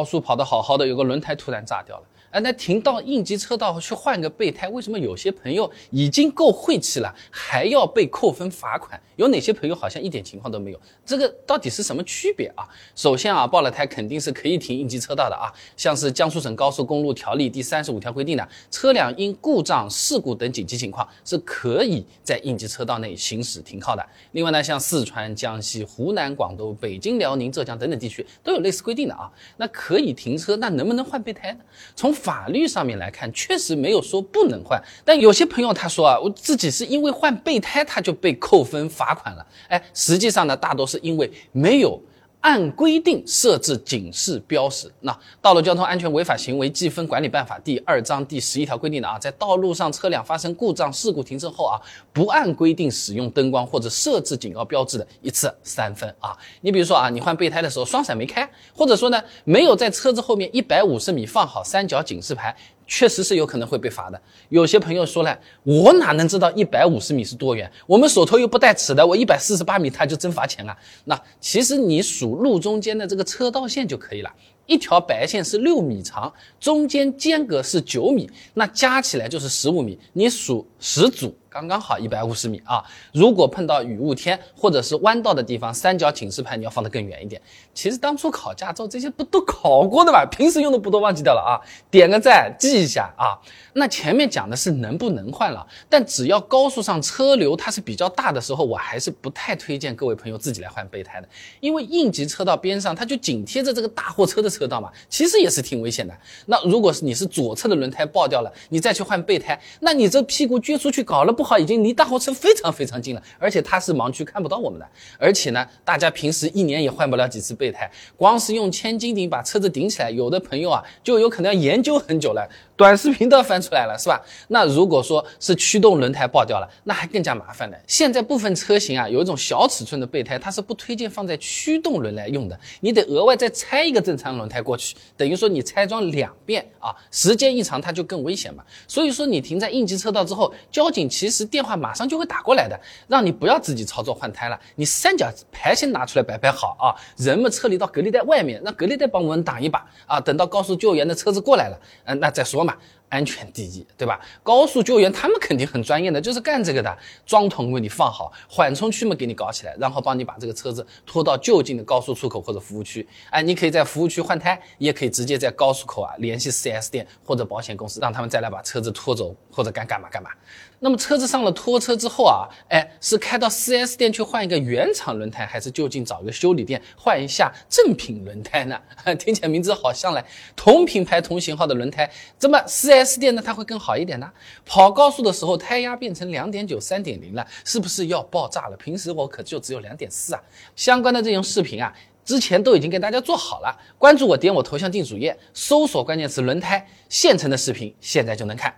高速跑得好好的，有个轮胎突然炸掉了。哎，那停到应急车道去换个备胎，为什么有些朋友已经够晦气了，还要被扣分罚款？有哪些朋友好像一点情况都没有？这个到底是什么区别啊？首先啊，爆了胎肯定是可以停应急车道的啊，像是江苏省高速公路条例第三十五条规定的，车辆因故障、事故等紧急情况是可以在应急车道内行驶停靠的。另外呢，像四川、江西、湖南、广东、北京、辽宁、浙江等等地区都有类似规定的啊，那可可以停车，那能不能换备胎呢？从法律上面来看，确实没有说不能换，但有些朋友他说啊，我自己是因为换备胎他就被扣分罚款了。哎，实际上呢，大多是因为没有按规定设置警示标识。那《道路交通安全违法行为记分管理办法》第二章第十一条规定的啊，在道路上车辆发生故障事故停车后啊，不按规定使用灯光或者设置警告标志的，一次三分啊。你比如说啊，你换备胎的时候双闪没开，或者说呢，没有在车子后面一百五十米放好三角警示牌。确实是有可能会被罚的。有些朋友说了，我哪能知道一百五十米是多远？我们手头又不带尺的，我一百四十八米他就真罚钱了。那其实你数路中间的这个车道线就可以了。一条白线是六米长，中间间隔是九米，那加起来就是十五米。你数十组，刚刚好一百五十米啊。如果碰到雨雾天或者是弯道的地方，三角警示牌你要放得更远一点。其实当初考驾照这些不都考过的吗？平时用的不都忘记掉了啊？点个赞，记一下啊。那前面讲的是能不能换了，但只要高速上车流它是比较大的时候，我还是不太推荐各位朋友自己来换备胎的，因为应急车道边上它就紧贴着这个大货车的车道嘛，其实也是挺危险的。那如果是你是左侧的轮胎爆掉了，你再去换备胎，那你这屁股撅出去，搞了不好已经离大货车非常非常近了，而且它是盲区看不到我们的，而且呢，大家平时一年也换不了几次备胎，光是用千斤顶把车子顶起来，有的朋友啊就有可能要研究很久了。短视频都要翻出来了，是吧？那如果说是驱动轮胎爆掉了，那还更加麻烦了。现在部分车型啊，有一种小尺寸的备胎，它是不推荐放在驱动轮来用的，你得额外再拆一个正常轮胎过去，等于说你拆装两遍啊，时间一长它就更危险嘛。所以说你停在应急车道之后，交警其实电话马上就会打过来的，让你不要自己操作换胎了，你三角牌先拿出来摆摆好啊，人们撤离到隔离带外面，让隔离带帮我们挡一把啊，等到高速救援的车子过来了，嗯，那再说嘛。嘛，安全第一，对吧？高速救援他们肯定很专业的，就是干这个的。桩桶为你放好，缓冲区嘛给你搞起来，然后帮你把这个车子拖到就近的高速出口或者服务区。哎，你可以在服务区换胎，也可以直接在高速口啊联系 4S 店或者保险公司，让他们再来把车子拖走或者干干嘛干嘛。那么车子上了拖车之后啊，哎，是开到 4S 店去换一个原厂轮胎，还是就近找一个修理店换一下正品轮胎呢？听起来名字好像嘞，同品牌同型号的轮胎，这么 4S s 店呢它会更好一点呢？跑高速的时候胎压变成两点九、三点零了，是不是要爆炸了？平时我可就只有两点四啊。相关的这种视频啊，之前都已经给大家做好了，关注我，点我头像进主页，搜索关键词轮胎，现成的视频现在就能看。